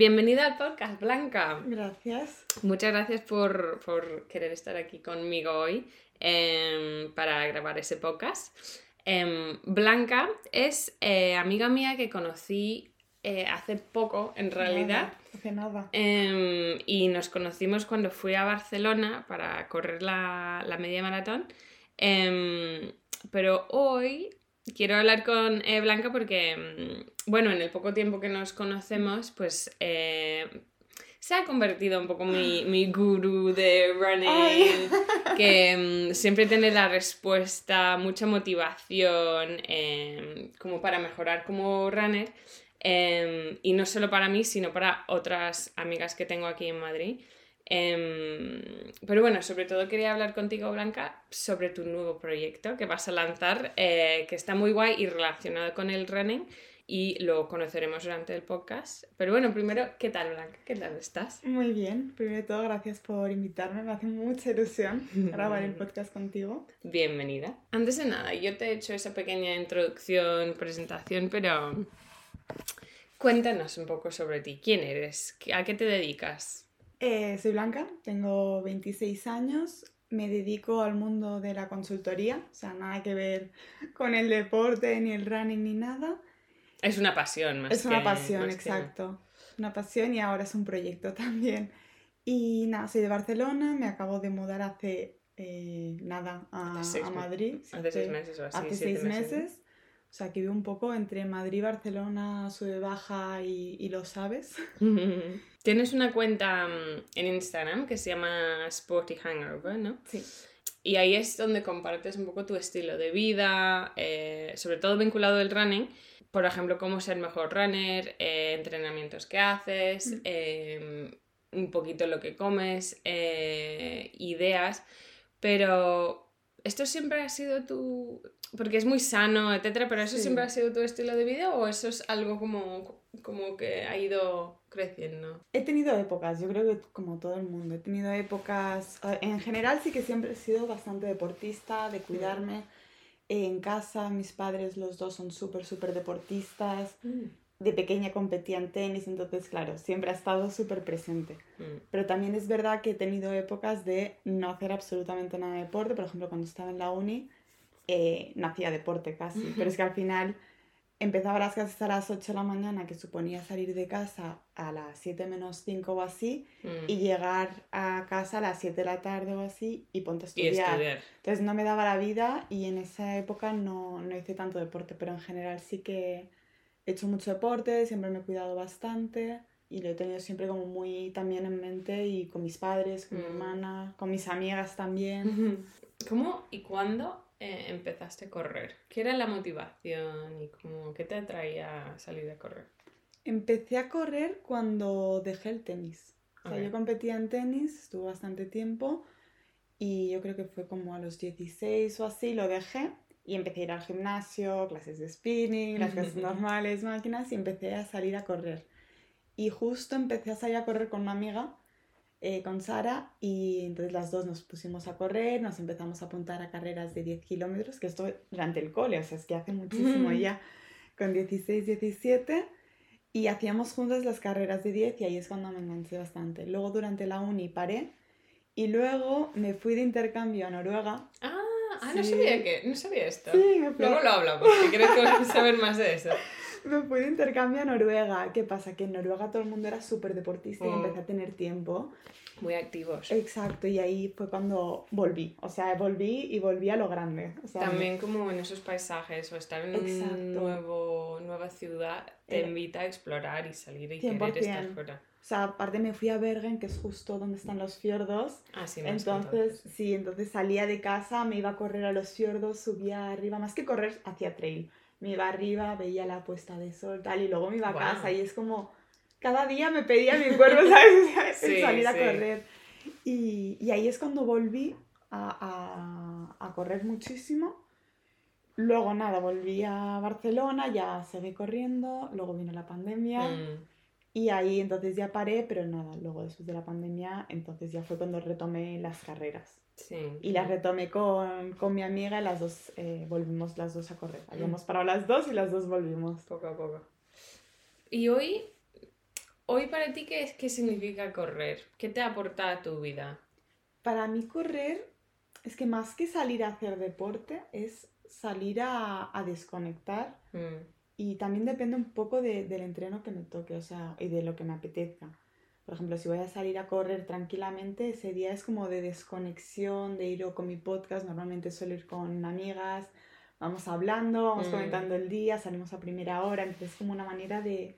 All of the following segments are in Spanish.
Bienvenida al podcast, Blanca. Gracias. Muchas gracias por, por querer estar aquí conmigo hoy em, para grabar ese podcast. Em, Blanca es eh, amiga mía que conocí eh, hace poco, en realidad. Nada, hace nada. Em, y nos conocimos cuando fui a Barcelona para correr la, la media maratón. Pero hoy quiero hablar con eh, Blanca porque, mm, bueno, en el poco tiempo que nos conocemos, pues eh, se ha convertido un poco mi, mi gurú de running, Ay. que mm, siempre tiene la respuesta, mucha motivación, em, como para mejorar como runner. Em, y no solo para mí, sino para otras amigas que tengo aquí en Madrid. Em, pero bueno, sobre todo quería hablar contigo, Blanca, sobre tu nuevo proyecto que vas a lanzar, eh, que está muy guay y relacionado con el running y lo conoceremos durante el podcast. Pero bueno, primero, ¿qué tal, Blanca? ¿Qué tal estás? Muy bien. Primero de todo, gracias por invitarme. Me hace mucha ilusión grabar el podcast contigo. Bienvenida. Antes de nada, yo te he hecho esa pequeña introducción, presentación, pero cuéntanos un poco sobre ti. ¿Quién eres? ¿A qué te dedicas? Eh, soy Blanca, tengo 26 años. Me dedico al mundo de la consultoría, o sea, nada que ver con el deporte, ni el running, ni nada. Es una pasión más Es una pasión, más que- exacto. Una pasión y ahora es un proyecto también. Y nada, soy de Barcelona, me acabo de mudar hace eh, nada a, Madrid. Hace seis meses o así. hace seis meses. O sea, que vivo un poco entre Madrid, Barcelona, sube baja y, y lo sabes. Tienes una cuenta mm, en Instagram que se llama Sporty Hangover, ¿no? Sí. Y ahí es donde compartes un poco tu estilo de vida, eh, sobre todo vinculado al running. Por ejemplo, cómo ser mejor runner, eh, entrenamientos que haces, Mm. eh, un poquito lo que comes, eh, ideas. Pero esto siempre ha sido tu... Porque es muy sano, etcétera, pero ¿eso Sí. siempre ha sido tu estilo de vida o eso es algo como, como que ha ido creciendo? He tenido épocas, yo creo que como todo el mundo, he tenido épocas, en general sí que siempre he sido bastante deportista, de cuidarme. En casa mis padres los dos son súper, súper deportistas. De pequeña competía en tenis, entonces claro, siempre ha estado súper presente. Mm. Pero también es verdad que he tenido épocas de no hacer absolutamente nada de deporte. Por ejemplo, cuando estaba en la uni, eh, no hacía deporte casi. Pero es que al final empezaba las clases a las 8 de la mañana, que suponía salir de casa a las 7 menos 5 o así, Mm. y llegar a casa a las 7 de la tarde o así, y ponte a Y estudiar. estudiar. Entonces no me daba la vida y en esa época no, no hice tanto deporte, pero en general sí que he hecho mucho deporte, siempre me he cuidado bastante y lo he tenido siempre como muy también en mente y con mis padres, con mi Mm. hermana, con mis amigas también. ¿Cómo y cuándo eh, empezaste a correr? ¿Qué era la motivación y cómo, qué te atraía a salir a correr? Empecé a correr cuando dejé el tenis. O sea, Ok. yo competía en tenis, estuve bastante tiempo y yo creo que fue como a los 16 o así, lo dejé y empecé a ir al gimnasio, clases de spinning, las clases normales, máquinas y empecé a salir a correr. Y justo empecé a salir a correr con una amiga, eh, con Sara, y entonces las dos nos pusimos a correr, nos empezamos a apuntar a carreras de 10 kilómetros, que esto durante el cole, o sea, es que hace muchísimo ya, con 16, 17. Y hacíamos juntas las carreras de 10 y ahí es cuando me enganché bastante. Luego durante la uni paré y luego me fui de intercambio a Noruega. Ah, ah, no Sí. sabía que, no sabía esto. Sí, me Luego lo hablamos, si quieres saber más de eso. me fui de intercambio a Noruega. ¿Qué pasa? Que en Noruega todo el mundo era súper deportista y Oh. empecé a tener tiempo. Muy activos. Exacto, y ahí fue cuando volví. O sea, volví y volví a lo grande. O sea, También como en esos paisajes o estar en Exacto. un nuevo, nueva ciudad te Eh, invita a explorar y salir y querer 100%. estar fuera. O sea, aparte me fui a Bergen, que es justo donde están los fiordos. Ah, sí, contado. Entonces, sí, entonces salía de casa, me iba a correr a los fiordos, subía arriba, más que correr, hacía trail. Me iba arriba, veía la puesta de sol, tal, y luego me iba a Guau. casa y es como, cada día me pedía mi cuerpo, ¿sabes? Sí, salir a sí. correr. Y, y ahí es cuando volví a, a- a correr muchísimo. Luego nada, volví a Barcelona, ya seguí corriendo, luego vino la pandemia. Mm. Y ahí entonces ya paré, pero nada, luego después de la pandemia, entonces ya fue cuando retomé las carreras. Sí. Y las retomé con, con mi amiga y las dos eh, volvimos las dos a correr. Habíamos parado las dos y las dos volvimos. Poco a poco. Y hoy, hoy para ti, ¿qué, es, ¿qué significa correr? ¿Qué te aporta a tu vida? Para mí correr es que más que salir a hacer deporte, es salir a, a desconectar. Mm, Y también depende un poco de- del entreno que me toque, o sea, y de lo que me apetezca. Por ejemplo, si voy a salir a correr tranquilamente, ese día es como de desconexión, de ir con mi podcast, normalmente suelo ir con amigas, vamos hablando, vamos Mm. comentando el día, salimos a primera hora, entonces es como una manera de,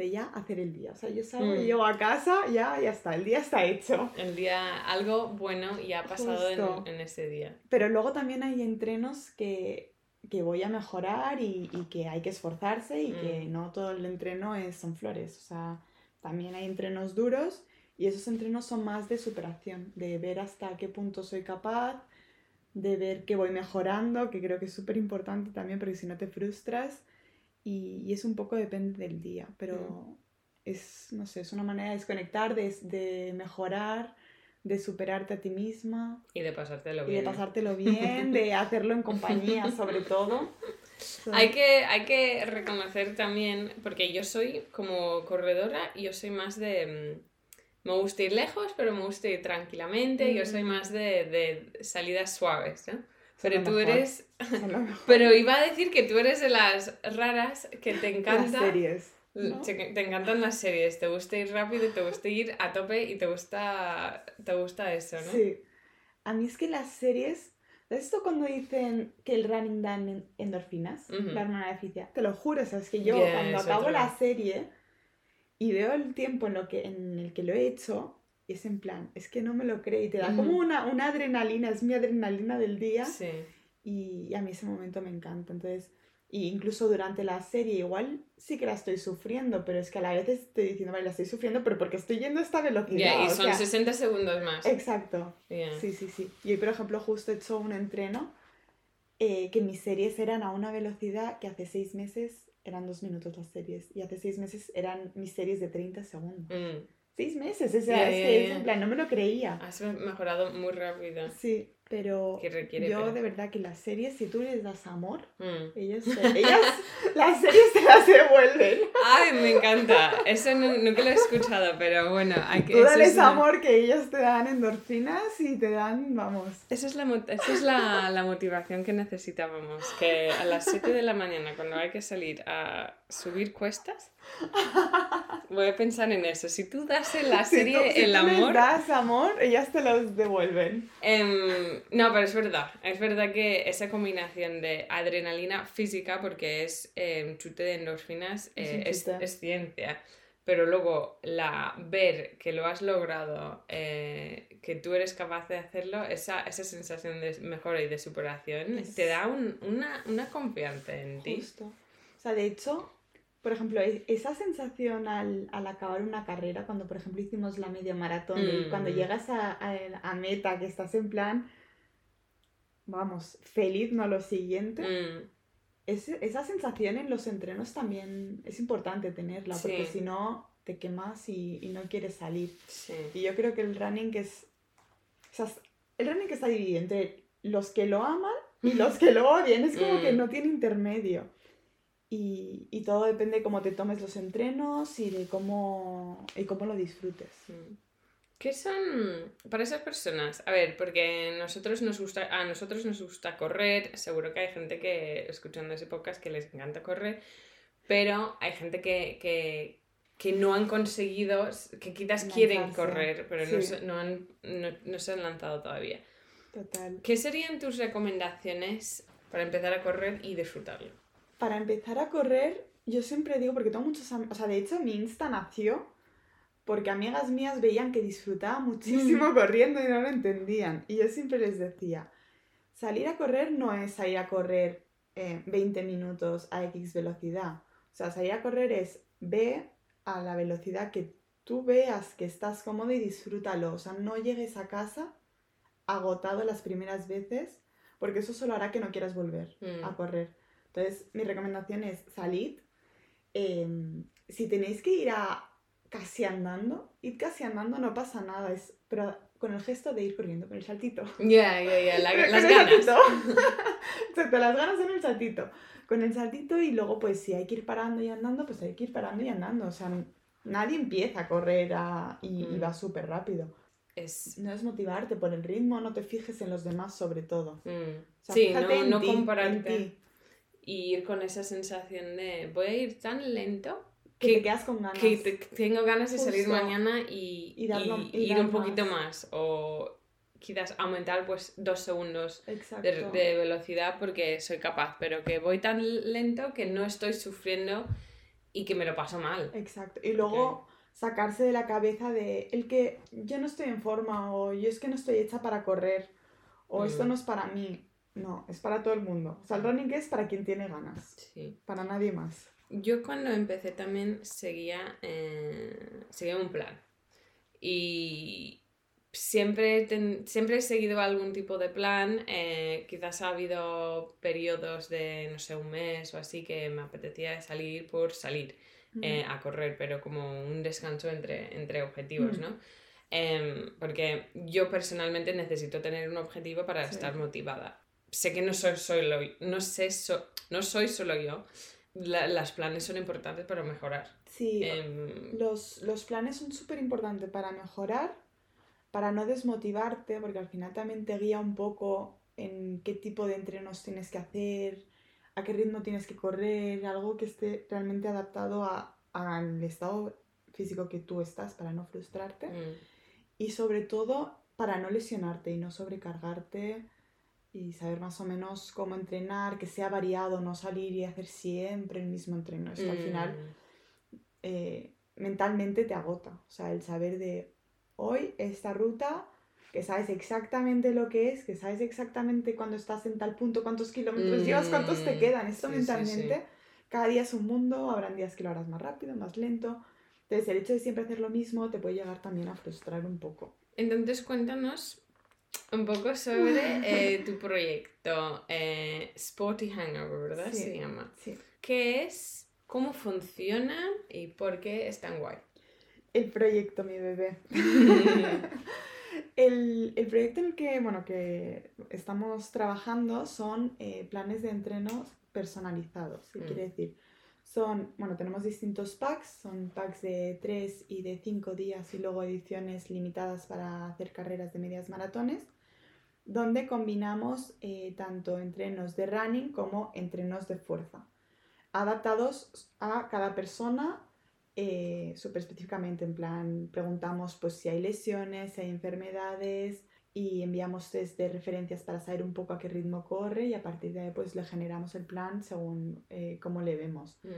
de ya hacer el día. O sea, yo salgo y Mm. llego a casa, ya, ya está, el día está hecho. El día, algo bueno ya ha pasado en, en ese día. Pero luego también hay entrenos que, que voy a mejorar y, y que hay que esforzarse y que Mm. no todo el entreno es, son flores. O sea, también hay entrenos duros y esos entrenos son más de superación, de ver hasta qué punto soy capaz, de ver que voy mejorando, que creo que es súper importante también porque si no te frustras y, y es un poco depende del día, pero es, no sé, es una manera de desconectar, de, de mejorar, de superarte a ti misma. Y de pasártelo Y de bien. pasártelo bien, de hacerlo en compañía sobre todo. So- Hay que, hay que reconocer también, porque yo soy como corredora, yo soy más de... mm, Me gusta ir lejos, pero me gusta ir tranquilamente. Yo soy Mm. más de, de salidas suaves, ¿no? Pero tú eres... Pero iba a decir que tú eres de las raras que te Las encanta... series. ¿no? Te, encantan las series, te gusta ir rápido te gusta ir a tope y te gusta, te gusta eso, ¿no? Sí. A mí es que las series... ¿Sabes esto cuando dicen que el running dan en- endorfinas? Ujú. La hormona de. Te lo juro, o sea, es que yo Ya, cuando acabo la serie y veo el tiempo en, lo que, en el que lo he hecho, y es en plan, es que no me lo creo. Y te da como una, una adrenalina, es mi adrenalina del día. Sí. Y, y a mí ese momento me encanta. Entonces, y incluso durante la serie, igual sí que la estoy sufriendo, pero es que a la vez estoy diciendo, vale, la estoy sufriendo, pero porque estoy yendo a esta velocidad. Ya, y o son sea, 60 segundos más. Exacto. Sí, sí, sí. Y hoy, por ejemplo, justo he hecho un entreno eh, que mis series eran a una velocidad que hace seis meses eran dos minutos las series. Y hace seis meses eran mis series de 30 segundos. Mm. Seis meses, o sea, Ya, es que ya. en plan, no me lo creía. Has mejorado muy rápido. Sí, pero requiere, yo pero- de verdad que las series, si tú les das amor, Mm. ellos, te- ellas, las series te las devuelven. Ay, me encanta. Eso nu- nunca lo he escuchado, pero bueno, hay que... Tú dales es una- amor que ellos te dan endorfinas y te dan, vamos. Esa es, la, esa es la, la motivación que necesitábamos, que a las 7 de la mañana, cuando hay que salir a subir cuestas, voy a pensar en eso. Si tú das en la Si tú- serie si el tú les amor... das amor, ellas te los devuelven. Em, no, pero es verdad. Es verdad que esa combinación de adrenalina física, porque es em, chute de endorfinas, Es eh, es, es ciencia. Pero luego la ver que lo has logrado, eh, que tú eres capaz de hacerlo, esa, esa sensación de mejora y de superación Es- te da un- una, una confianza en ti. Justo. O sea, de hecho, por ejemplo, esa sensación al, al acabar una carrera, cuando por ejemplo hicimos la media maratón, y Mm. cuando llegas a, a, a meta, que estás en plan, vamos, feliz, no lo siguiente. Mm, Ese- esa sensación en los entrenos también es importante tenerla, porque Sí. si no te quemas y, y no quieres salir. sí. Y yo creo que el running es... o sea, el running está dividido entre los que lo aman y los que lo odian. Es como que Mm. no tiene intermedio. Y, y todo depende de cómo te tomes los entrenos y de cómo, y cómo lo disfrutes. Mm. ¿Qué son para esas personas? A ver, porque nosotros nos gusta, a nosotros nos gusta correr, seguro que hay gente que escuchando ese podcast que les encanta correr, pero hay gente que, que, que no han conseguido, que quizás quieren correr, pero no, Sí. no, han, no, no se han lanzado todavía. Total. ¿Qué serían tus recomendaciones para empezar a correr y disfrutarlo? Para empezar a correr, yo siempre digo, porque tengo muchos amigos, o sea, de hecho mi Insta nació porque amigas mías veían que disfrutaba muchísimo corriendo y no lo entendían. Y yo siempre les decía, salir a correr no es salir a correr eh, 20 minutos a X velocidad. O sea, salir a correr es ve a la velocidad que tú veas que estás cómodo y disfrútalo. O sea, no llegues a casa agotado las primeras veces, porque eso solo hará que no quieras volver Mm. a correr. Entonces, mi recomendación es salid. em, si tenéis que ir a casi andando, id casi andando, no pasa nada, es, pero con el gesto de ir corriendo, con el saltito. Ya, ya, ya, las ganas. saltito. Exacto, las ganas en el saltito. Con el saltito y luego, pues, si hay que ir parando y andando, pues hay que ir parando y andando. O sea, nadie empieza a correr y, Mm. va súper rápido. Es... No es motivarte por el ritmo, no te fijes en los demás sobre todo. mm, O sea, sí, no, en no ti, en compararte. ti, Y ir con esa sensación de voy a ir tan lento que, que, te quedas con ganas. que te- tengo ganas de salir mañana y, Y darlo- y y ir un poquito más. más. O quizás aumentar pues dos segundos de velocidad porque soy capaz, pero que voy tan lento que no estoy sufriendo y que me lo paso mal. Exacto. Y luego sacarse de la cabeza de el que yo no estoy en forma o yo es que no estoy hecha para correr o esto Mm. no es para mí. No, es para todo el mundo. O sea, el running es para quien tiene ganas, Sí. para nadie más. Yo cuando empecé también seguía, eh, seguía un plan. Y siempre, ten- siempre he seguido algún tipo de plan. eh, quizás ha habido periodos de, no sé, un mes o así que me apetecía salir por salir eh, a correr, pero como un descanso entre, entre objetivos, Mm. ¿no? Em, porque yo personalmente necesito tener un objetivo para Sí. estar motivada. Sé que no soy solo, no sé, so- no soy solo yo. La- las planes son importantes para mejorar. Sí, Em, los, los planes son súper importantes para mejorar, para no desmotivarte, porque al final también te guía un poco en qué tipo de entrenos tienes que hacer, a qué ritmo tienes que correr, algo que esté realmente adaptado a- al estado físico que tú estás para no frustrarte mm, y sobre todo para no lesionarte y no sobrecargarte y saber más o menos cómo entrenar, que sea variado, no salir y hacer siempre el mismo entreno. Esto al mm, final eh, mentalmente te agota. O sea, el saber de hoy esta ruta, que sabes exactamente lo que es, que sabes exactamente cuando estás en tal punto, cuántos kilómetros llevas, cuántos te Mm, quedan. Esto sí, sí, mentalmente, sí. cada día es un mundo, habrán días que lo harás más rápido, más lento. Entonces, el hecho de siempre hacer lo mismo te puede llegar también a frustrar un poco. Entonces cuéntanos un poco sobre eh, tu proyecto eh, Sporty Hangover, ¿verdad? Sí. Se llama. Sí. ¿Qué es? ¿Cómo funciona? ¿Y por qué es tan guay? El proyecto, mi bebé. el, el proyecto en el que, bueno, que estamos trabajando son eh, planes de entrenos personalizados. ¿Qué Mm. quiere decir? Son, bueno, tenemos distintos packs, son packs de 3 y de 5 días y luego ediciones limitadas para hacer carreras de medias maratones, donde combinamos eh, tanto entrenos de running como entrenos de fuerza, adaptados a cada persona eh, súper específicamente, en plan, preguntamos pues si hay lesiones, si hay enfermedades y enviamos test de referencias para saber un poco a qué ritmo corre y a partir de ahí pues le generamos el plan según eh, cómo le vemos. Mm,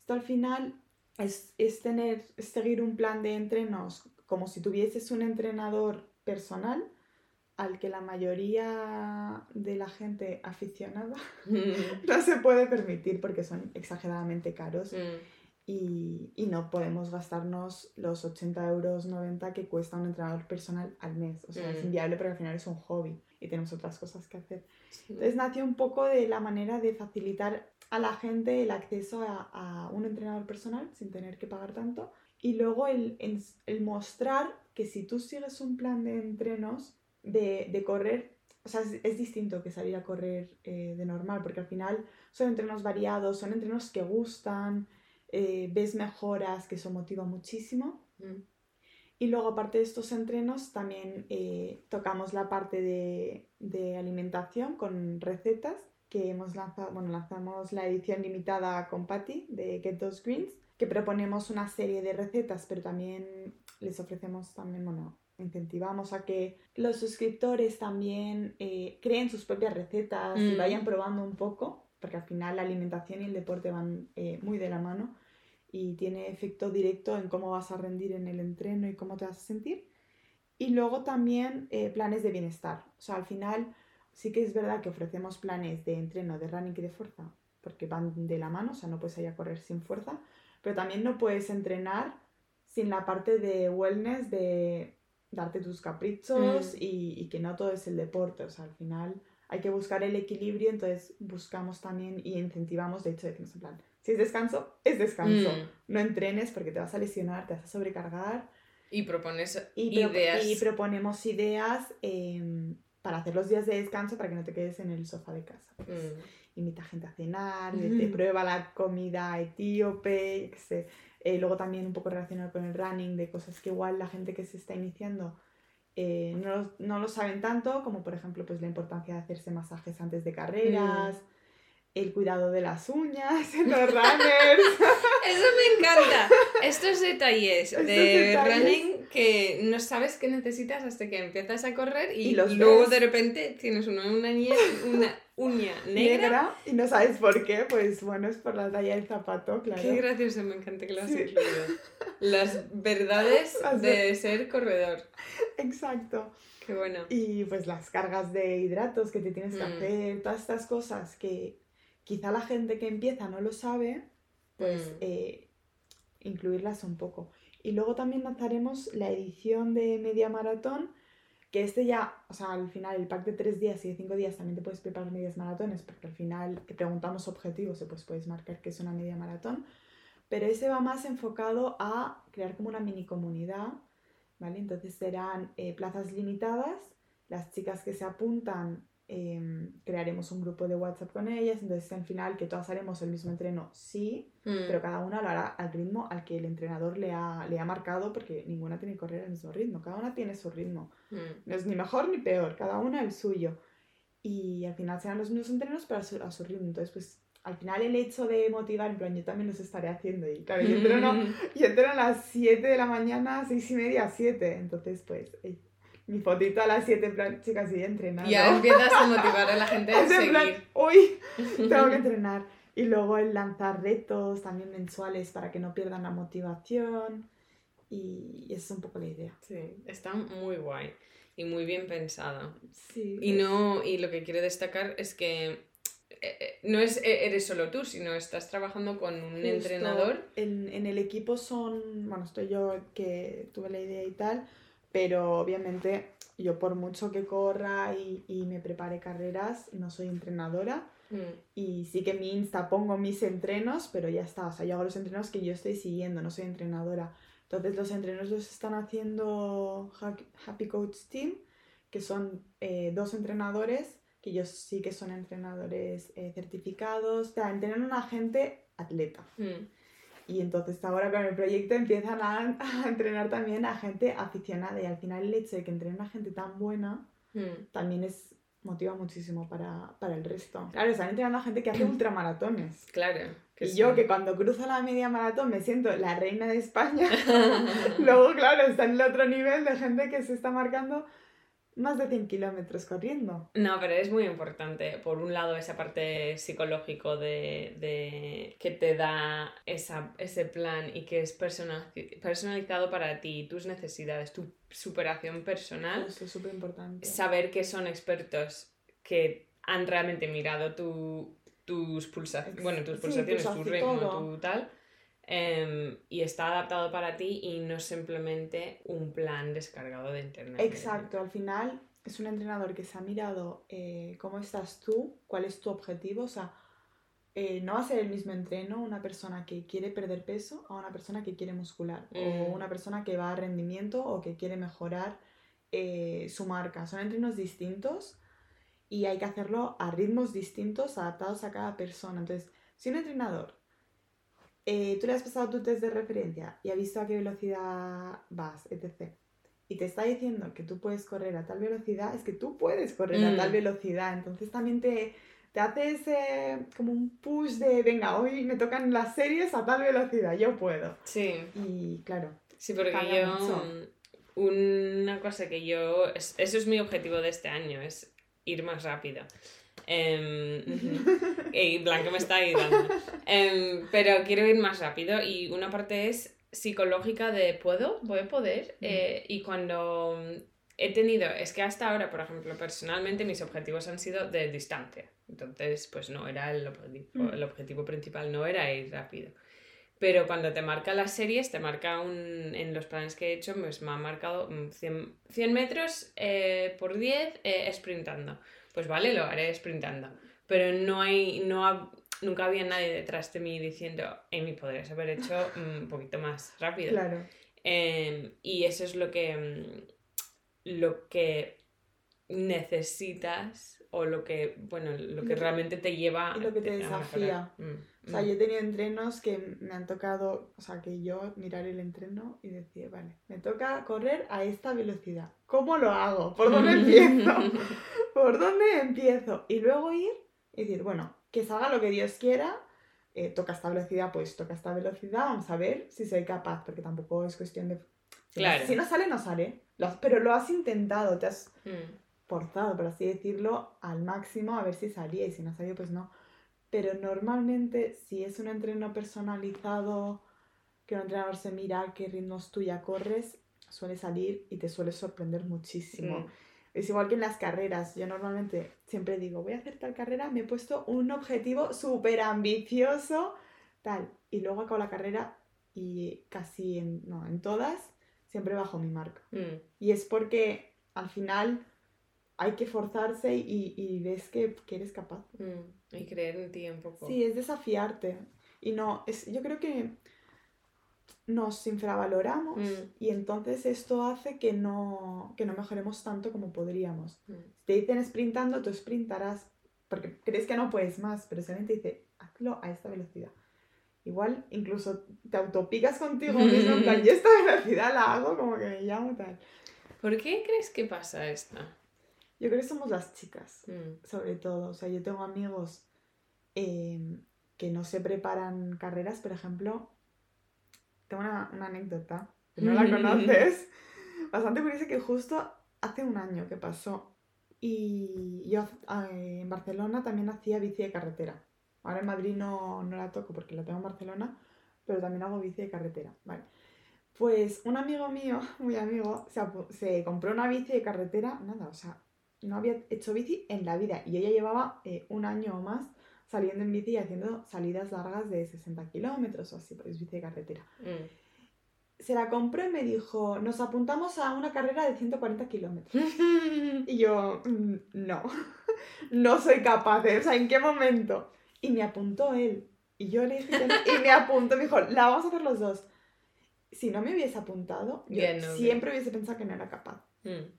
Esto al final es, es tener, es seguir un plan de entrenos como si tuvieses un entrenador personal al que la mayoría de la gente aficionada mm, no se puede permitir porque son exageradamente caros mm. Y, y no podemos gastarnos los 80 euros 90 que cuesta un entrenador personal al mes. O sea, es Mm. inviable porque al final es un hobby y tenemos otras cosas que hacer. Sí. Entonces nació un poco de la manera de facilitar a la gente el acceso a, a un entrenador personal sin tener que pagar tanto. Y luego el, el- el mostrar que si tú sigues un plan de entrenos, de, de correr, o sea, es, es distinto que salir a correr eh, de normal, porque al final son entrenos variados, son entrenos que gustan, eh, ves mejoras, que eso motiva muchísimo. Mm, Y luego, aparte de estos entrenos, también eh, tocamos la parte de, de alimentación con recetas, que hemos lanzado, bueno, lanzamos la edición limitada con Patty de Get Those Greens, que proponemos una serie de recetas, pero también les ofrecemos también, bueno, incentivamos a que los suscriptores también eh, creen sus propias recetas y Mm. vayan probando un poco, porque al final la alimentación y el deporte van eh, muy de la mano y tiene efecto directo en cómo vas a rendir en el entreno y cómo te vas a sentir. Y luego también eh, planes de bienestar. O sea, al final sí que es verdad que ofrecemos planes de entreno, de running y de fuerza, porque van de la mano, o sea, no puedes ir a correr sin fuerza, pero también no puedes entrenar sin la parte de wellness, de darte tus caprichos Mm. y, y que no todo es el deporte. O sea, al final hay que buscar el equilibrio, entonces buscamos también y incentivamos, de hecho decimos en plan, si es descanso, es descanso. Mm. No entrenes porque te vas a lesionar, te vas a sobrecargar. Y propones Y, pro- ideas. y proponemos ideas em, para hacer los días de descanso para que no te quedes en el sofá de casa. Pues, Mm, Invita gente a cenar, Mm. te prueba la comida etíope, sé. Eh, luego también un poco relacionado con el running, de cosas que igual la gente que se está iniciando eh, no, no, lo saben tanto, como por ejemplo pues la importancia de hacerse masajes antes de carreras, mm. El cuidado de las uñas los runners. Eso me encanta. Estos detalles de running que no sabes qué necesitas hasta que empiezas a correr y, luego de repente tienes una, una, una uña negra. y no sabes por qué, pues bueno, es por la talla del zapato, claro. Qué gracioso, me encanta que lo has incluido. Las verdades de ser corredor. Exacto. Qué bueno. Y pues las cargas de hidratos que te tienes que mm. hacer, todas estas cosas que quizá la gente que empieza no lo sabe, pues mm. eh, incluirlas un poco. Y luego también lanzaremos la edición de media maratón, que este ya, o sea, al final el pack de tres días y de cinco días también te puedes preparar medias maratones, porque al final te preguntamos objetivos y pues puedes marcar que es una media maratón. Pero ese va más enfocado a crear como una mini comunidad, ¿vale? Entonces serán eh, plazas limitadas, las chicas que se apuntan Em, crearemos un grupo de WhatsApp con ellas, entonces al final que todas haremos el mismo entreno, sí, mm. pero cada una lo hará al ritmo al que el entrenador le ha, le ha marcado, porque ninguna tiene que correr al mismo ritmo, cada una tiene su ritmo. Mm. No es ni mejor ni peor, cada una el suyo. Y al final serán los mismos entrenos, pero a su, a su ritmo. Entonces, pues al final el hecho de motivar, en plan, yo también los estaré haciendo. Y claro, yo entreno, yo entreno a las 7 de la mañana, 6 y media, 7. Entonces, pues, mi fotito a las 7, en plan, chicas, y entrenando. Y ahora empiezas a motivar a la gente a seguir. Plan, uy, tengo que entrenar. Y luego el lanzar retos también mensuales para que no pierdan la motivación. Y esa es un poco la idea. Sí, está muy guay y muy bien pensada. Sí. Y, no, y lo que quiero destacar es que eh, eh, no es eh, eres solo tú, sino estás trabajando con un entrenador. En, en el equipo son, bueno, estoy yo que tuve la idea y tal, pero obviamente yo por mucho que corra y, y me prepare carreras, no soy entrenadora. Mm. Y sí que en mi Insta pongo mis entrenos, pero ya está. O sea, yo hago los entrenos que yo estoy siguiendo, no soy entrenadora. Entonces los entrenos los están haciendo Happy Coach Team, que son eh, dos entrenadores, que ellos sí que son entrenadores eh, certificados. O sea, entrenan a una gente atleta. Mm. Y entonces ahora con el proyecto empiezan a, entrenar también a gente aficionada y al final el hecho de que entrenen a gente tan buena hmm. también es motiva muchísimo para, para, el resto. Claro, están entrenando a gente que hace ultramaratones. Claro. y yo que cuando cruzo la media maratón me siento la reina de España, luego claro, está en el otro nivel de gente que se está marcando más de 100 kilómetros corriendo. No, pero es muy importante, por un lado, esa parte psicológico de, de que te da esa, ese plan y que es personalizado para ti, tus necesidades, tu superación personal. Eso es súper importante. Saber que son expertos que han realmente mirado tu, tus pulsaciones, bueno, tus pulsaciones, tu ritmo, tu tal Em, y está adaptado para ti y no simplemente un plan descargado de internet. Exacto, al final es un entrenador que se ha mirado eh, cómo estás tú, cuál es tu objetivo, o sea, eh, no va a ser el mismo entreno una persona que quiere perder peso a una persona que quiere muscular o mm. una persona que va a rendimiento o que quiere mejorar eh, su marca. Son entrenos distintos y hay que hacerlo a ritmos distintos adaptados a cada persona. Entonces, si un entrenador eh, tú le has pasado tu test de referencia y ha visto a qué velocidad vas, etc. Y te está diciendo que tú puedes correr a tal velocidad, es que tú puedes correr a tal mm. velocidad. Entonces también te, te hace ese como un push de, venga, hoy me tocan las series a tal velocidad, yo puedo. Sí. Y claro. Sí, porque yo... Una cosa que yo... eso es mi objetivo de este año, es ir más rápido. Eh, y Blanco me está ayudando. Em, pero quiero ir más rápido y una parte es psicológica de ¿puedo? ¿Voy a poder? Eh, y cuando he tenido, es que hasta ahora, por ejemplo, personalmente mis objetivos han sido de distancia. Entonces, pues no era el objetivo, el objetivo principal, no era ir rápido. Pero cuando te marca las series, te marca un. En los planes que he hecho, pues me ha marcado 100, 100 metros eh, por 10 eh, sprintando pues vale, lo haré sprintando. Pero no hay, no nunca había nadie detrás de mí diciendo, Amy, podrías haber hecho un poquito más rápido. Claro. Em, y eso es lo que, mm, lo que necesitas o lo que, bueno, lo que realmente te lleva y lo que te desafía. Mm, O sea, mm. yo he tenido entrenos que me han tocado, o sea, que yo mirar el entreno y decir, vale, me toca correr a esta velocidad. ¿Cómo lo hago? ¿Por dónde empiezo? ¿Por dónde empiezo? Y luego ir y decir, bueno, que salga lo que Dios quiera, eh, toca esta velocidad, pues toca esta velocidad, vamos a ver si soy capaz, porque tampoco es cuestión de... Si, no- Claro. si no sale, no sale. Lo has- pero lo has intentado, te has Mm, forzado, por así decirlo, al máximo a ver si salía y si no salió, pues no. Pero normalmente, si es un entreno personalizado, que un entrenador se mira qué ritmos tú ya corres, suele salir y te suele sorprender muchísimo. mm. Es igual que en las carreras. Yo normalmente siempre digo, voy a hacer tal carrera, me he puesto un objetivo súper ambicioso, tal. Y luego acabo la carrera y casi en, no, en todas, siempre bajo mi marca. Mm. Y es porque al final hay que forzarse y, y ves que, que eres capaz. Mm, Y creer en ti un poco. Sí, es desafiarte. Y no, es, yo creo que nos infravaloramos Mm. y entonces esto hace que no, que no mejoremos tanto como podríamos. Mm. Si te dicen sprintando, tú sprintarás porque crees que no puedes más, pero si alguien te dice, hazlo a esta velocidad. Igual incluso te autopicas contigo mismo, en plan, yo esta velocidad la hago como que me llamo tal. ¿Por qué crees que pasa esto? Yo creo que somos las chicas. Mm, sobre todo. O sea, yo tengo amigos eh, que no se preparan carreras, por ejemplo, tengo una, una anécdota, que no la conoces, bastante curiosa que justo hace un año que pasó. Y yo eh, en Barcelona también hacía bici de carretera. Ahora en Madrid no, no la toco porque la tengo en Barcelona, pero también hago bici de carretera. Vale. Pues un amigo mío, muy amigo, se compró una bici de carretera, nada, o sea, no había hecho bici en la vida y ella llevaba eh, un año o más saliendo en bici y haciendo salidas largas de 60 kilómetros o así, porque es bici de carretera. mm. Se la compró y me dijo, nos apuntamos a una carrera de 140 kilómetros. Y yo, "Mm, no, no soy capaz, de, o sea, ¿en qué momento? Y me apuntó él. Y yo le dije, y me apuntó, me dijo, la vamos a hacer los dos. Si no me hubiese apuntado, yo no, siempre hubiese pensado que no era capaz. Mm.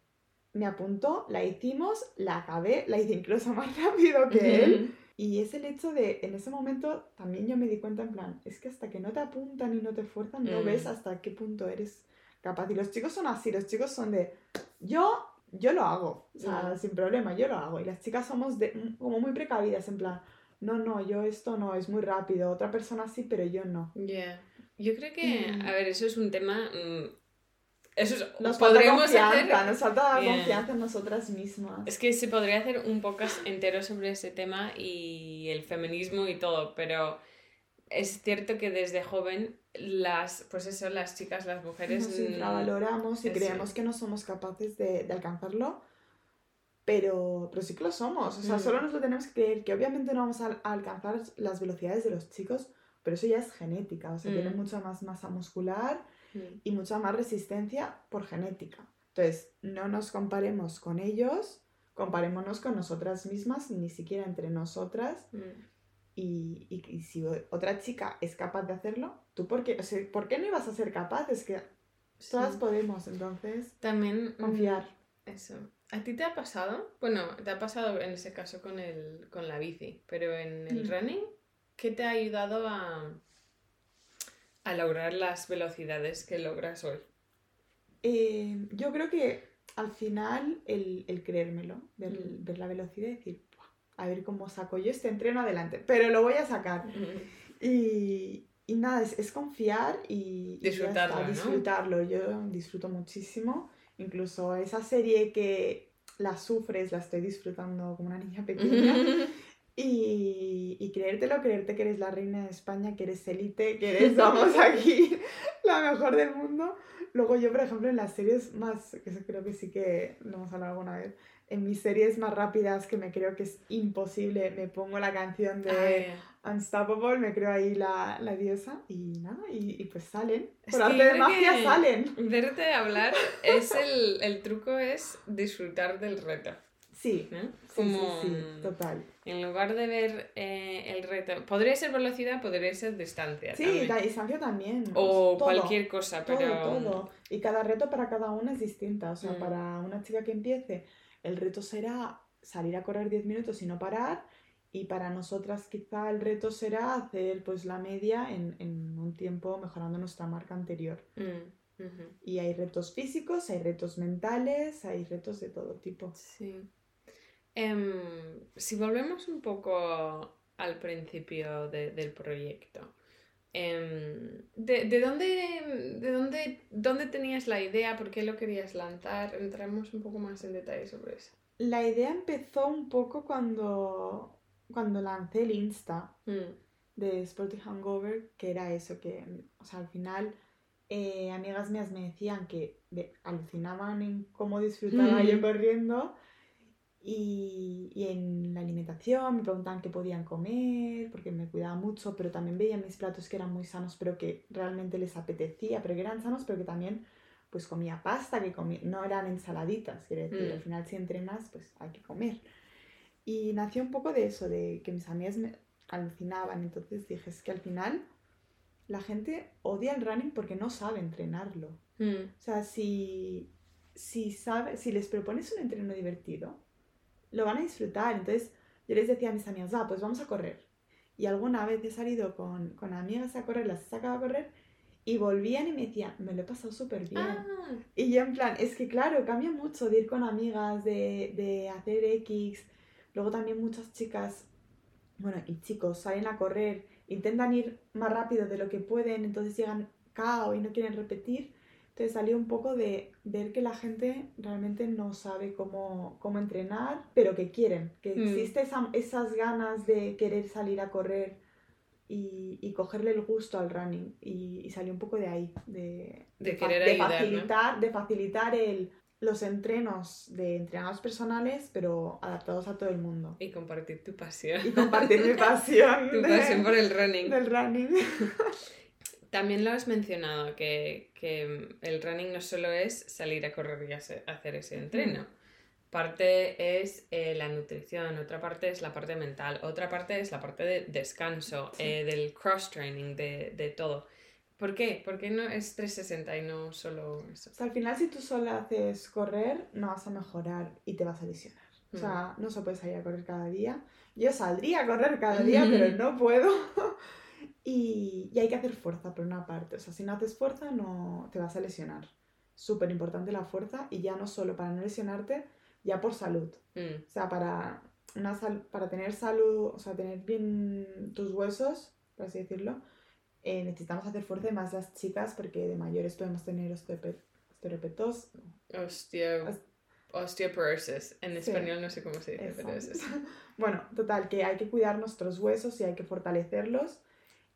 Me apuntó, la hicimos, la acabé, la hice incluso más rápido que él. Y es el hecho de, en ese momento, también yo me di cuenta en plan, es que hasta que no te apuntan y no te fuerzan, no Mm. ves hasta qué punto eres capaz. Y los chicos son así, los chicos son de, yo, yo lo hago, o sea, Mm. sin problema, yo lo hago. Y las chicas somos de, mm, como muy precavidas, en plan, no, no, yo esto no, es muy rápido, otra persona sí, pero yo no. Ya. Yo creo que, a ver, eso es un tema. Eso es, Nos falta podríamos confianza, hacer. nos falta confianza en nosotras mismas. Es que se podría hacer un podcast entero sobre ese tema y el feminismo y todo, pero es cierto que desde joven las, pues eso, las chicas, las mujeres. Nos mm, infravaloramos y eso creemos que no somos capaces de, de alcanzarlo, pero, pero sí que lo somos. O sea, Mm. solo nos lo tenemos que creer, que obviamente no vamos a, a alcanzar las velocidades de los chicos, pero eso ya es genética. O sea, Mm. tienen mucha más masa muscular mm, y mucha más resistencia por genética. Entonces, no nos comparemos con ellos, comparémonos con nosotras mismas, ni siquiera entre nosotras. mm. Y, y- y si otra chica es capaz de hacerlo, ¿tú por qué? O sea, ¿por qué no ibas a ser capaz? Es que todas Sí. podemos, entonces, También. mm, confiar. Eso. ¿A ti te ha pasado? Bueno, te ha pasado en ese caso con, el, con la bici, pero en el Mm. running, ¿qué te ha ayudado a, a lograr las velocidades que logras hoy? Eh, yo creo que al final el, el creérmelo, ver, Mm. ver la velocidad y decir, "Buah, a ver cómo saco yo este entreno adelante, pero lo voy a sacar. Y, y nada, es, es confiar y, Disfrutarlo, disfrutarlo. Yo disfruto muchísimo. Incluso esa serie que la sufres, la estoy disfrutando como una niña pequeña. Y, y creértelo, creerte que eres la reina de España, que eres élite, que eres, vamos, aquí la mejor del mundo. Luego yo, por ejemplo, en las series más, que eso creo que sí que lo hemos hablado alguna vez, en mis series más rápidas que me creo que es imposible, me pongo la canción de Ay, Unstoppable, me creo ahí la, la diosa y nada, y, y pues salen. Por arte de magia salen. Verte hablar es el, el truco es disfrutar del reto. Sí, Como sí, sí, total. en lugar de ver eh, el reto, podría ser velocidad, podría ser distancia. Sí, también. la distancia también. O todo. cualquier cosa, Todo, pero. todo. Y cada reto para cada una es distinta. O sea, Mm. para una chica que empiece el reto será salir a correr 10 minutos y no parar. Y para nosotras quizá el reto será hacer pues la media en, en un tiempo mejorando nuestra marca anterior. Mm. Y hay retos físicos, hay retos mentales, hay retos de todo tipo. Sí. Em, si volvemos un poco al principio de- del proyecto, em, ¿de, de dónde, de dónde, dónde tenías la idea? ¿Por qué lo querías lanzar? Entramos un poco más en detalle sobre eso. La idea empezó un poco cuando, cuando lancé el Insta Mm, de Sporty Hangover, que era eso, que, o sea, al final eh, amigas mías me decían que alucinaban en cómo disfrutaba yo Mm. corriendo y, y en la alimentación me preguntaban qué podían comer, porque me cuidaba mucho, pero también veían mis platos que eran muy sanos, pero que realmente les apetecía, pero que eran sanos, pero que también pues comía pasta, que comía, no eran ensaladitas, quiero decir, Mm. al final si entrenas pues hay que comer. Y nació un poco de eso, de que mis amigas me alucinaban, entonces dije, es que al final la gente odia el running porque no sabe entrenarlo. mm, O sea, si, si, sabe, si les propones un entreno divertido, lo van a disfrutar. Entonces yo les decía a mis amigas, ah, pues vamos a correr. Y alguna vez he salido con, con amigas a correr, las he sacado a correr y volvían y me decían, me lo he pasado súper bien. Ah, Y yo en plan, es que claro, cambia mucho de ir con amigas, de, de hacer X. Luego también muchas chicas, bueno, y chicos, salen a correr, intentan ir más rápido de lo que pueden, entonces llegan cao y no quieren repetir. Entonces salió un poco de ver que la gente realmente no sabe cómo, cómo entrenar, pero que quieren, que Mm. existe esa- esas ganas de querer salir a correr y, y cogerle el gusto al running. Y, y salió un poco de ahí, de, De fa- querer de ayudar, ¿no? facilitar, de facilitar el, los entrenos de entrenados personales, pero adaptados a todo el mundo. y compartir tu pasión. Y compartir mi pasión, Tu de- pasión por el running. del running. También lo has mencionado, que, que el running no solo es salir a correr y hace- hacer ese entreno. Parte es eh, la nutrición, otra parte es la parte mental, otra parte es la parte de descanso, Sí. eh, del cross-training, de, de todo. ¿Por qué? ¿Por qué no es 360 y no solo eso? O sea, al final si tú solo haces correr, no vas a mejorar y te vas a lesionar. O sea, no se puede salir a correr cada día. Yo saldría a correr cada día, pero no puedo. Y, y hay que hacer fuerza por una parte. O sea, si no haces fuerza, no te vas a lesionar. Súper importante la fuerza y ya no solo para no lesionarte, ya por salud. Mm, O sea, para, una sal- para tener salud, o sea, tener bien tus huesos, por así decirlo, eh, necesitamos hacer fuerza y más las chicas porque de mayores podemos tener osteope- osteopetos. osteo- Os- osteoporosis. En Sí. español no sé cómo se dice, pero es eso. Bueno, total, que hay que cuidar nuestros huesos y hay que fortalecerlos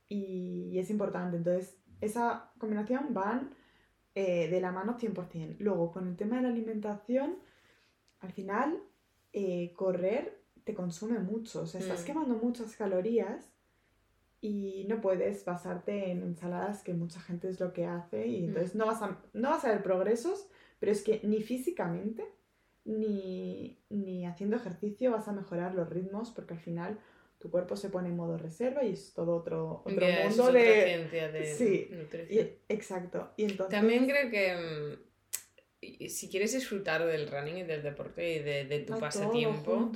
y, y es importante. Entonces, esa combinación van eh, de la mano 100%. Luego, con el tema de la alimentación, al final, eh, correr te consume mucho. O sea, estás Mm. quemando muchas calorías y no puedes basarte en ensaladas, que mucha gente es lo que hace, y Mm. entonces no vas a, no vas a ver progresos, pero es que ni físicamente ni, ni haciendo ejercicio vas a mejorar los ritmos, porque al final tu cuerpo se pone en modo reserva y es todo otro, otro es mundo otra de... ciencia de sí, nutrición. y- exacto. Y entonces... También creo que mm, si quieres disfrutar del running y del deporte y de, de tu pasatiempo,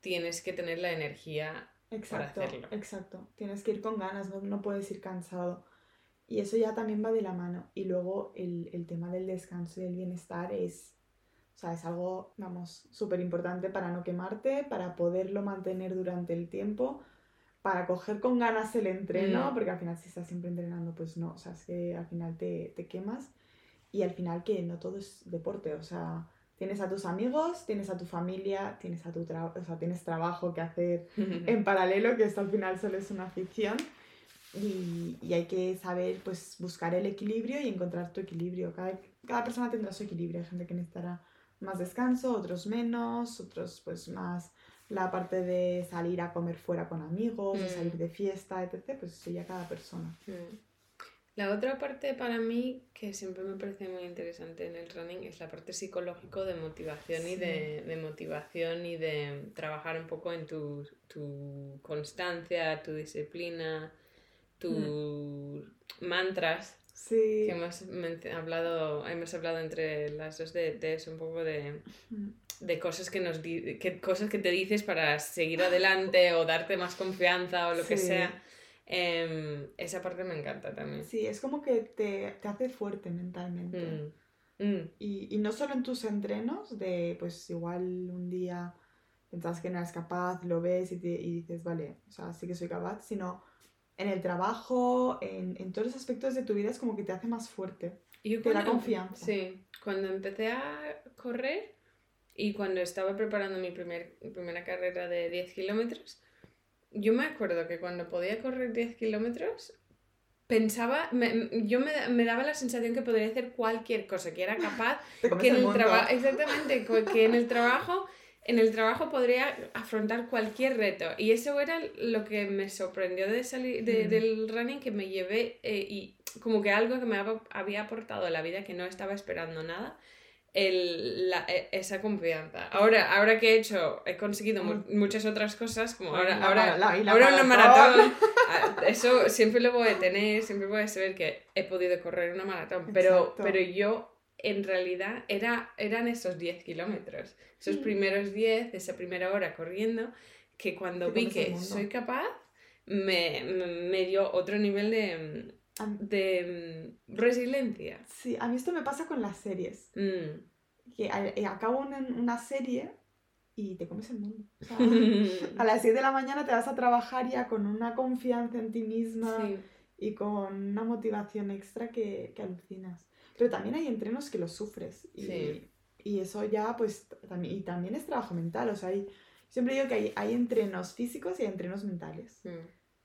tienes que tener la energía. Exacto, hacerlo. exacto. Tienes que ir con ganas, no, no puedes ir cansado. Y eso ya también va de la mano. Y luego el, el tema del descanso y del bienestar es, o sea, es algo, vamos, súper importante para no quemarte, para poderlo mantener durante el tiempo, para coger con ganas el entreno, Mm. porque al final si estás siempre entrenando, pues no, o sea, es que al final te, te quemas. Y al final que no todo es deporte, o sea, tienes a tus amigos, tienes a tu familia, tienes a tu trabajo, o sea, tienes trabajo que hacer en paralelo, que esto al final solo es una afición. Y, y hay que saber pues buscar el equilibrio y encontrar tu equilibrio. Cada, cada persona tendrá su equilibrio. Hay gente que necesitará más descanso, otros menos, otros pues más la parte de salir a comer fuera con amigos, de Mm. salir de fiesta, etc. Pues eso ya cada persona. Mm. La otra parte para mí que siempre me parece muy interesante en el running es la parte psicológico de motivación y de, de motivación y de trabajar un poco en tu, tu constancia, tu disciplina, tus mantras Sí. que hemos hablado, hemos hablado entre las dos de, de eso, un poco de de cosas que nos di- que, cosas que te dices para seguir adelante o darte más confianza o lo que Sí. sea. Em, esa parte me encanta también. Sí, es como que te, te hace fuerte mentalmente. Mm. Mm. Y, y no solo en tus entrenos, de pues igual un día pensabas que no eras capaz, lo ves y, te- y dices, vale, o sea, sí que soy capaz, sino en el trabajo, en, en todos los aspectos de tu vida es como que te hace más fuerte. Yo Te da cuando- confianza. Sí, cuando empecé a correr y cuando estaba preparando mi primer, primera carrera de 10 kilómetros, yo me acuerdo que cuando podía correr 10 kilómetros, pensaba, me- yo me, me daba la sensación que podría hacer cualquier cosa, que era capaz, que en el trabajo, exactamente, que en el trabajo... En el trabajo podría afrontar cualquier reto y eso era lo que me sorprendió de salir de- Mm. del running que me llevé eh, y como que algo que me hab- había aportado a la vida que no estaba esperando nada el, la- e- esa confianza ahora ahora que he hecho he conseguido mu- muchas otras cosas como ahora La ahora la- una maratón. eso siempre lo voy a tener siempre voy a saber que he podido correr una maratón pero Exacto. pero yo en realidad era, eran esos 10 kilómetros, esos primeros 10, esa primera hora corriendo, que cuando vi que soy capaz, me, me- dio otro nivel de, de mm, resiliencia. Sí, a mí esto me pasa con las series. Mm. Que a- eh, acabo una, una serie y te comes el mundo. O sea, a las 6 de la mañana te vas a trabajar ya con una confianza en ti misma Sí. y con una motivación extra que, que alucinas. Pero también hay entrenos que los sufres y, Sí. Y eso ya pues también, y también es trabajo mental. O sea, hay, siempre digo que hay, hay entrenos físicos y hay entrenos mentales. Mm.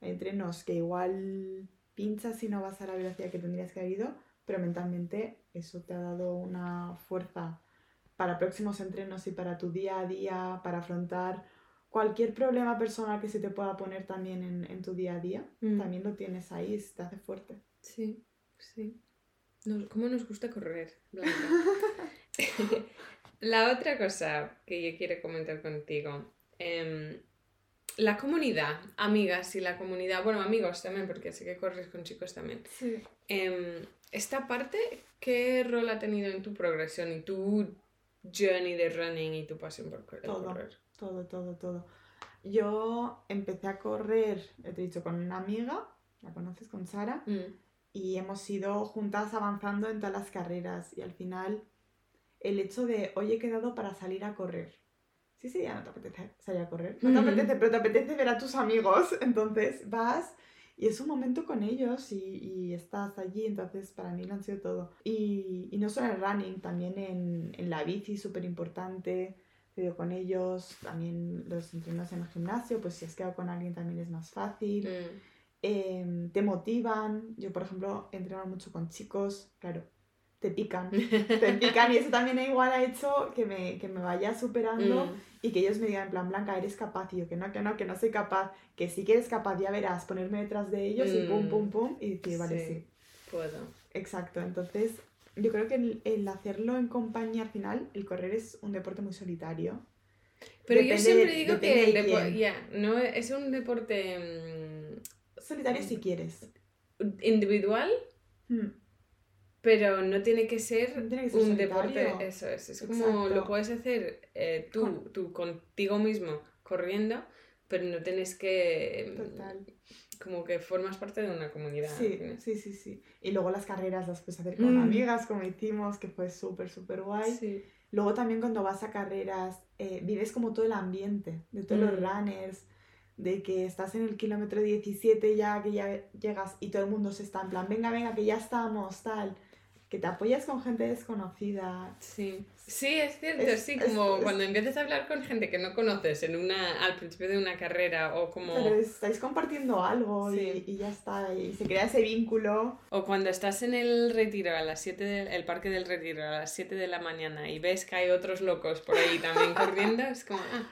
Hay entrenos que igual pinchas y no vas a la velocidad que tendrías que haber ido, pero mentalmente eso te ha dado una fuerza para próximos entrenos y para tu día a día, para afrontar cualquier problema personal que se te pueda poner también en, en tu día a día. Mm. También lo tienes ahí, te hace fuerte. Sí, sí. Nos- ¿Cómo nos gusta correr, Blanca? la otra cosa que yo quiero comentar contigo, em, la comunidad, amigas y la comunidad, bueno, amigos también, porque sé que corres con chicos también. Sí. Em, esta parte, ¿qué rol ha tenido en tu progresión y tu journey de running y tu pasión por cor- el Todo. correr? Todo, todo, todo. Yo empecé a correr, te he dicho, con una amiga, la conoces, con Sara, Mm, y hemos ido juntas avanzando en todas las carreras y al final el hecho de hoy he quedado para salir a correr. Sí, sí, ya no te apetece salir a correr. No te apetece, pero te apetece ver a tus amigos. Entonces vas y es un momento con ellos y, y estás allí. Entonces para mí lo han sido todo. Y, y no solo en el running, también en, en la bici, súper importante. He ido con ellos, también los entrenos en el gimnasio, pues si has quedado con alguien también es más fácil mm, em, te motivan. Yo, por ejemplo, he entrenado mucho con chicos, claro, te pican, te pican y eso también igual ha hecho que me, que me vaya superando mm. y que ellos me digan, en plan, Blanca, eres capaz, y yo, que no, que no, que no soy capaz, que sí que eres capaz, ya verás, ponerme detrás de ellos y pum, Mm, pum, pum, y decir, vale, sí. sí, Puedo. exacto. Entonces, yo creo que el, el hacerlo en compañía al final, el correr es un deporte muy solitario. Pero Depende yo siempre digo que el de deporte, ya, no es un deporte Solitario si quieres. mm, individual, Mm. Pero no tiene que ser No tiene que ser un solitario. deporte, eso es, es como Exacto. lo puedes hacer eh, tú, Con- tú contigo mismo corriendo, pero no tienes que, Total. como que formas parte de una comunidad. Sí, final. sí, sí, sí. Y luego las carreras las puedes hacer con Mm. amigas, como hicimos, que fue súper, súper guay. Sí. Luego también cuando vas a carreras, eh, vives como todo el ambiente de todos los Mm. runners, de que estás en el kilómetro 17 ya, que ya llegas y todo el mundo se está en plan, venga, venga, que ya estamos, tal. Que te apoyas con gente desconocida. Sí. Sí, es cierto, Es- sí, como es- cuando empiezas a hablar con gente que no conoces en una, al principio de una carrera o como... Pero estáis compartiendo algo y- y, ya está, y se crea ese vínculo. O cuando estás en el retiro, a las 7 del el parque del retiro, a las 7 de la mañana y ves que hay otros locos por ahí también corriendo, es como, ah,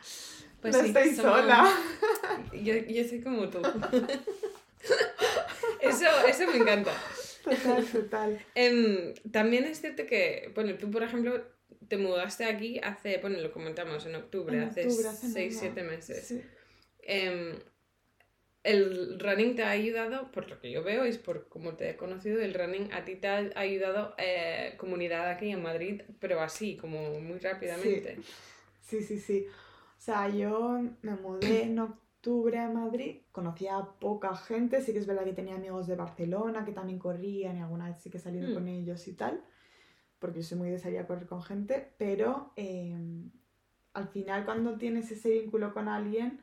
pues no sí, estoy somos- sola. Yo, yo soy como tú. eso, eso me encanta. Total, total. Em, también es cierto que, bueno, tú, por ejemplo, te mudaste aquí hace, bueno, lo comentamos en octubre, En hace octubre, hace 6-7 nada. meses. Sí. Em, el running te ha ayudado, por lo que yo veo, es por cómo te he conocido, el running a ti te ha ayudado eh, comunidad aquí en Madrid, pero así, como muy rápidamente. Sí, sí, sí. O sea, yo me mudé en octubre a Madrid, conocía a poca gente, sí que es verdad que tenía amigos de Barcelona que también corrían y alguna vez sí que he salido Mm. con ellos y tal, porque yo soy muy de salir a correr con gente, pero eh, al final cuando tienes ese vínculo con alguien,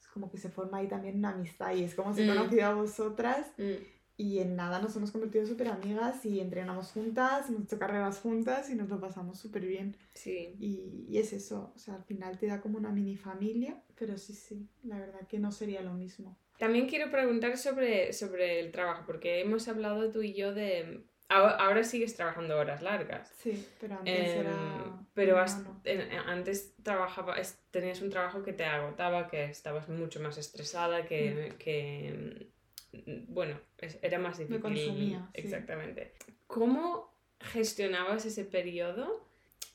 es como que se forma ahí también una amistad y es como si Mm. conocido a vosotras Mm, y en nada nos hemos convertido súper amigas y entrenamos juntas, hemos hecho carreras juntas y nos lo pasamos súper bien. sí. Y, y es eso, o sea, al final te da como una mini familia, pero sí, sí, la verdad que no sería lo mismo. También quiero preguntar sobre, sobre el trabajo, porque hemos hablado tú y yo de... Ahora, ahora sigues trabajando horas largas. Sí, pero antes Em, era... pero no, has- no. en- antes trabajaba, tenías un trabajo que te agotaba, que estabas mucho más estresada, que, que, mm, bueno, era más Me difícil. consumía, sí. Exactamente. ¿Cómo gestionabas ese periodo?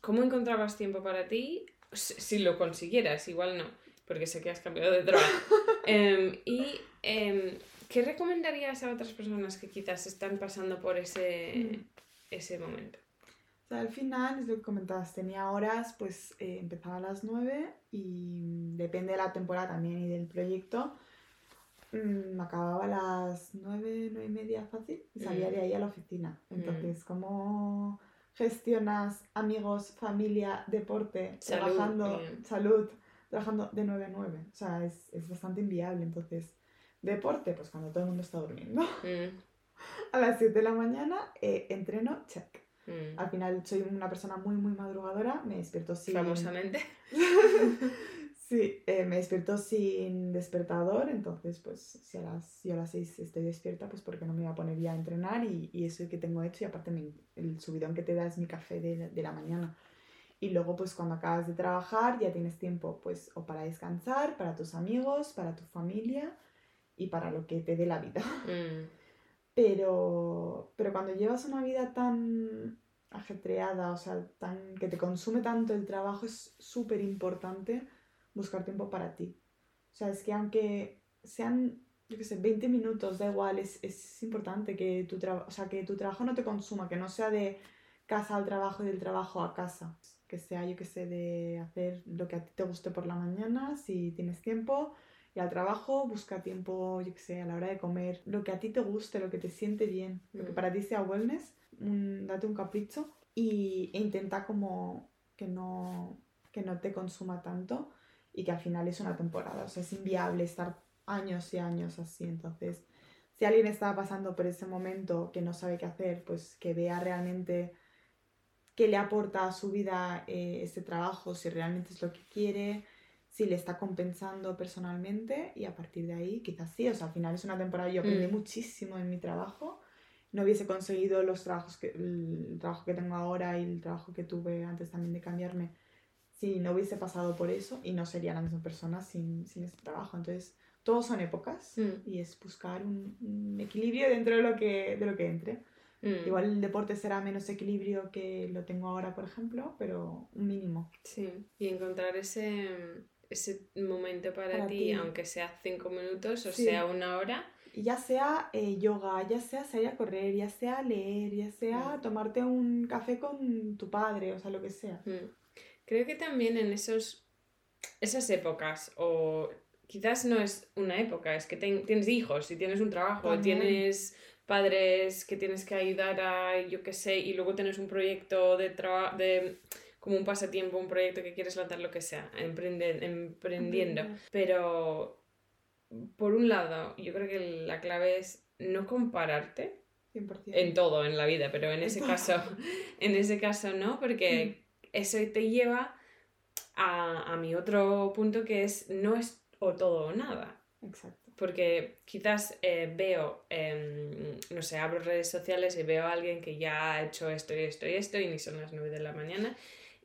¿Cómo encontrabas tiempo para ti? Si lo consiguieras, igual no, porque sé que has cambiado de trabajo. Em, y em, ¿qué recomendarías a otras personas que quizás están pasando por ese, Mm. ese momento? O sea, al final, es lo que comentabas, tenía horas, pues eh, empezaba a las 9 y depende de la temporada también y del proyecto, mm, acababa a las 9, 9 y media fácil y salía Mm. de ahí a la oficina. Mm. Entonces, ¿cómo gestionas amigos, familia, deporte, Salud, trabajando, bien. salud, trabajando de 9 a 9? O sea, es, es bastante inviable. Entonces, deporte, pues cuando todo el mundo está durmiendo. Mm, A las 7 de la mañana, eh, entreno, check. mm. Al final soy una persona muy, muy madrugadora, me despierto sin... Famosamente. sí, eh, me despierto sin despertador, entonces pues si a las, si a las 6 estoy despierta, pues porque no me voy a poner ya a entrenar y, y eso que tengo hecho y aparte me- el subidón que te da es mi café de, de la mañana. Y luego pues cuando acabas de trabajar ya tienes tiempo pues o para descansar, para tus amigos, para tu familia y para lo que te dé la vida. Mm, Pero, pero cuando llevas una vida tan ajetreada, o sea, tan, que te consume tanto el trabajo, es súper importante buscar tiempo para ti. O sea, es que aunque sean, yo qué sé, 20 minutos, da igual, es, es importante que tu, o sea, que tu trabajo no te consuma, que no sea de casa al trabajo y del trabajo a casa. Que sea, yo qué sé, de hacer lo que a ti te guste por la mañana, si tienes tiempo, y al trabajo busca tiempo, yo qué sé, a la hora de comer, lo que a ti te guste, lo que te siente bien, lo que Mm. para ti sea wellness, un- date un capricho y, e intenta como que no, que no te consuma tanto y que al final es una temporada, o sea, es inviable estar años y años así, entonces si alguien está pasando por ese momento que no sabe qué hacer, pues que vea realmente qué le aporta a su vida eh, este trabajo, si realmente es lo que quiere, si le está compensando personalmente y a partir de ahí quizás sí, o sea, al final es una temporada, yo aprendí Mm. muchísimo en mi trabajo, no hubiese conseguido los trabajos que, el trabajo que tengo ahora y el trabajo que tuve antes también de cambiarme si no hubiese pasado por eso y no sería la misma persona sin, sin ese trabajo. Entonces, todos son épocas Mm. y es buscar un, un equilibrio dentro de lo que, de lo que entre. mm. Igual el deporte será menos equilibrio que lo tengo ahora, por ejemplo, pero un mínimo. Sí, y encontrar ese, ese momento para, Para ti, ti. aunque sea cinco minutos o Sí. sea una hora. Ya sea eh, yoga, ya sea salir a correr, ya sea leer, ya sea Mm. tomarte un café con tu padre, o sea, lo que sea. Mm. Creo que también en esos, esas épocas, o quizás no es una época, es que ten- tienes hijos y tienes un trabajo, También. tienes padres que tienes que ayudar a, yo qué sé, y luego tienes un proyecto de trabajo, de como un pasatiempo, un proyecto que quieres lanzar, lo que sea, emprende- emprendiendo. Pero, por un lado, yo creo que la clave es no compararte 100%. en todo en la vida, pero en ese caso, en ese caso no, porque eso te lleva a, a mi otro punto que es no es o todo o nada. Exacto. Porque quizás eh, veo, em, no sé, abro redes sociales y veo a alguien que ya ha hecho esto y esto y esto y ni son las 9 de la mañana.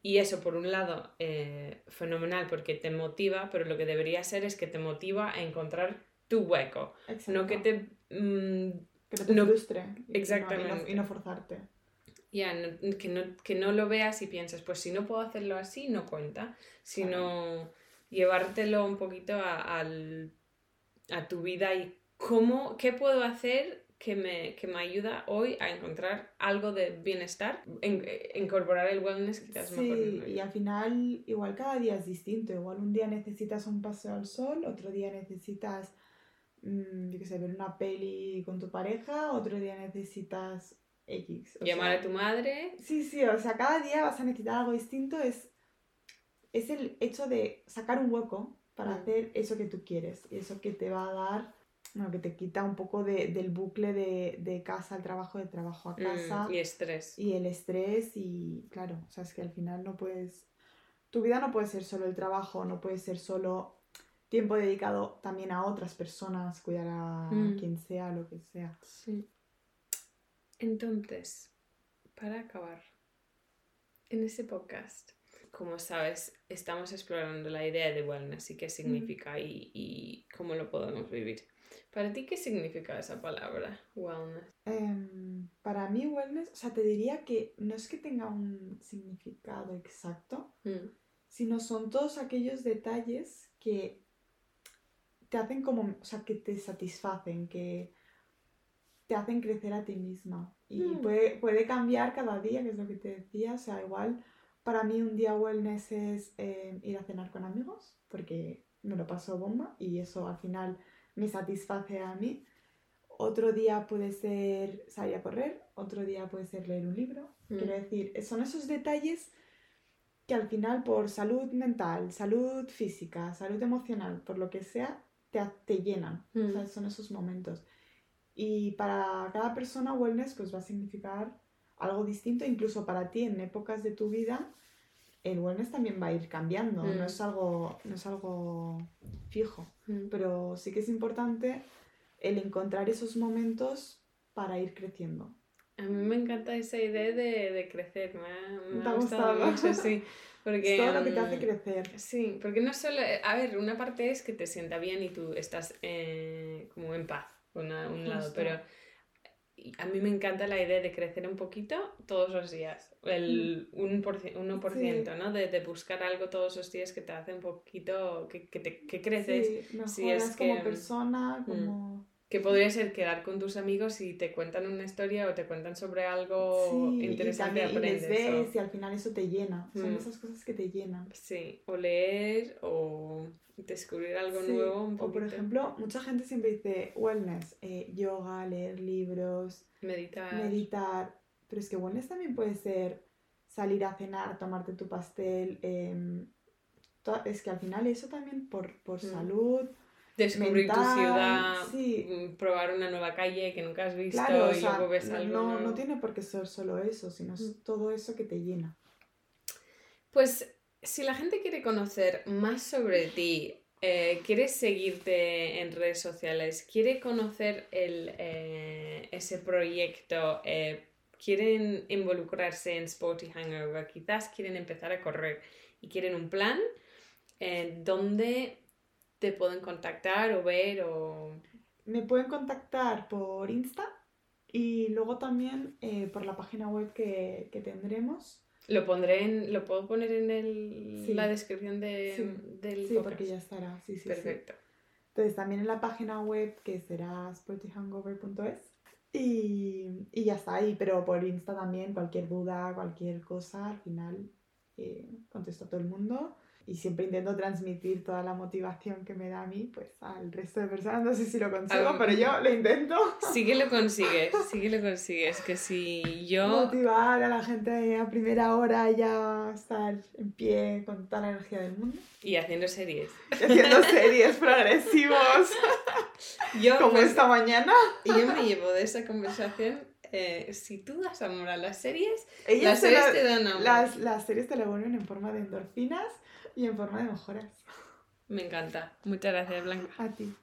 Y eso, por un lado, eh, fenomenal porque te motiva, pero lo que debería ser es que te motiva a encontrar tu hueco. Exacto. No que te... mm, Que no te no- frustre. Y no, Exactamente. y no forzarte. Ya, no- que, no, que no lo veas y piensas, pues si no puedo hacerlo así, no cuenta, sino llevártelo un poquito a, al- a tu vida y cómo, qué puedo hacer que me, que me ayuda hoy a encontrar algo de bienestar, en, incorporar el wellness quizás sí, mejor. y al final igual cada día es distinto. Igual un día necesitas un paseo al sol, otro día necesitas, mm, yo qué sé, ver una peli con tu pareja, otro día necesitas X. Llamar sea, a tu madre. Sí, sí, o sea, cada día vas a necesitar algo distinto. Es, es el hecho de sacar un hueco para Mm. hacer eso que tú quieres y eso que te va a dar, bueno, que te quita un poco de- del bucle de, de casa al trabajo, de trabajo a mm, casa y estrés. y el estrés y claro, o sea, es que al final no puedes, tu vida no puede ser solo el trabajo, no puede ser solo tiempo dedicado también a otras personas, cuidar a Mm. quien sea, lo que sea. Sí. Entonces, para acabar, en este podcast, como sabes, estamos explorando la idea de wellness y qué significa y, y cómo lo podemos vivir. Para ti, ¿qué significa esa palabra, wellness? Em, para mí wellness, o sea, te diría que no es que tenga un significado exacto, Mm, sino son todos aquellos detalles que te hacen como, o sea, que te satisfacen, que te hacen crecer a ti misma. Y Mm. puede, puede cambiar cada día, que es lo que te decía, o sea, igual para mí un día wellness es eh, ir a cenar con amigos, porque me lo paso bomba y eso al final me satisface a mí. Otro día puede ser salir a correr, otro día puede ser leer un libro. Mm. Quiero decir, son esos detalles que al final por salud mental, salud física, salud emocional, por lo que sea, te, te llenan. O sea, Mm. son esos momentos. Y para cada persona wellness pues va a significar algo distinto, incluso para ti en épocas de tu vida el wellness también va a ir cambiando, Mm. no, es algo, no es algo fijo, mm. pero sí que es importante el encontrar esos momentos para ir creciendo. A mí me encanta esa idea de, de crecer, me ha, me ¿Te ha gustado gustado? mucho, sí. Porque, todo lo que te hace mm, crecer. Sí, porque no solo, a ver, una parte es que te sienta bien y tú estás eh, como en paz una- un lado, Justo. pero a mí me encanta la idea de crecer un poquito todos los días, el 1%, 1% ¿no? De, de buscar algo todos los días que te hace un poquito, que, que, te, que creces, Sí, sí, es como que- persona, Mm. como... que podría ser quedar con tus amigos y te cuentan una historia o te cuentan sobre algo Sí, interesante y, también, y les aprendes. o- ves y al final eso te llena. Son Mm. esas cosas que te llenan. Sí, o leer o descubrir algo Sí, nuevo un O por ejemplo, mucha gente siempre dice wellness, eh, yoga, leer libros, meditar. meditar. Pero es que wellness también puede ser salir a cenar, tomarte tu pastel. em, es que al final eso también por, por Mm. salud. descubrir tu ciudad, sí. mm, probar una nueva calle que nunca has visto Claro, o y sea, luego ves no, algo no, tiene por qué ser solo eso, sino es Mm. todo eso que te llena. Pues si la gente quiere conocer más sobre ti, eh, quiere seguirte en redes sociales, quiere conocer el, eh, ese proyecto, eh, quieren involucrarse en Sporty Hangover, quizás quieren empezar a correr y quieren un plan, ¿dónde te pueden contactar o ver o...? Me pueden contactar por Insta y luego también por la página web que, que tendremos. Lo pondré en, lo puedo poner en el- Sí. la descripción de, Sí, del Sí, podcast? porque ya estará. Sí, sí, sí. Perfecto. Entonces también en la página web que será sportyhangover.es y, y ya está ahí, pero por Insta también cualquier duda, cualquier cosa, al final eh, contesto a todo el mundo y siempre intento transmitir toda la motivación que me da a mí pues al resto de personas. No sé si lo consigo, pero yo lo intento. Sí que lo consigues, sí que lo consigues. Que si yo... Motivar a la gente a primera hora ya estar en pie con toda la energía del mundo. Y haciendo series. Y haciendo series progresivos Yo, como pues, esta mañana. yo me llevo de esa conversación, eh, si tú das amor a las series, Ellas las se series la- te dan amor. las, las series te lo vuelven en forma de endorfinas y en forma de mejoras. Me encanta. Muchas gracias, Blanca. A ti.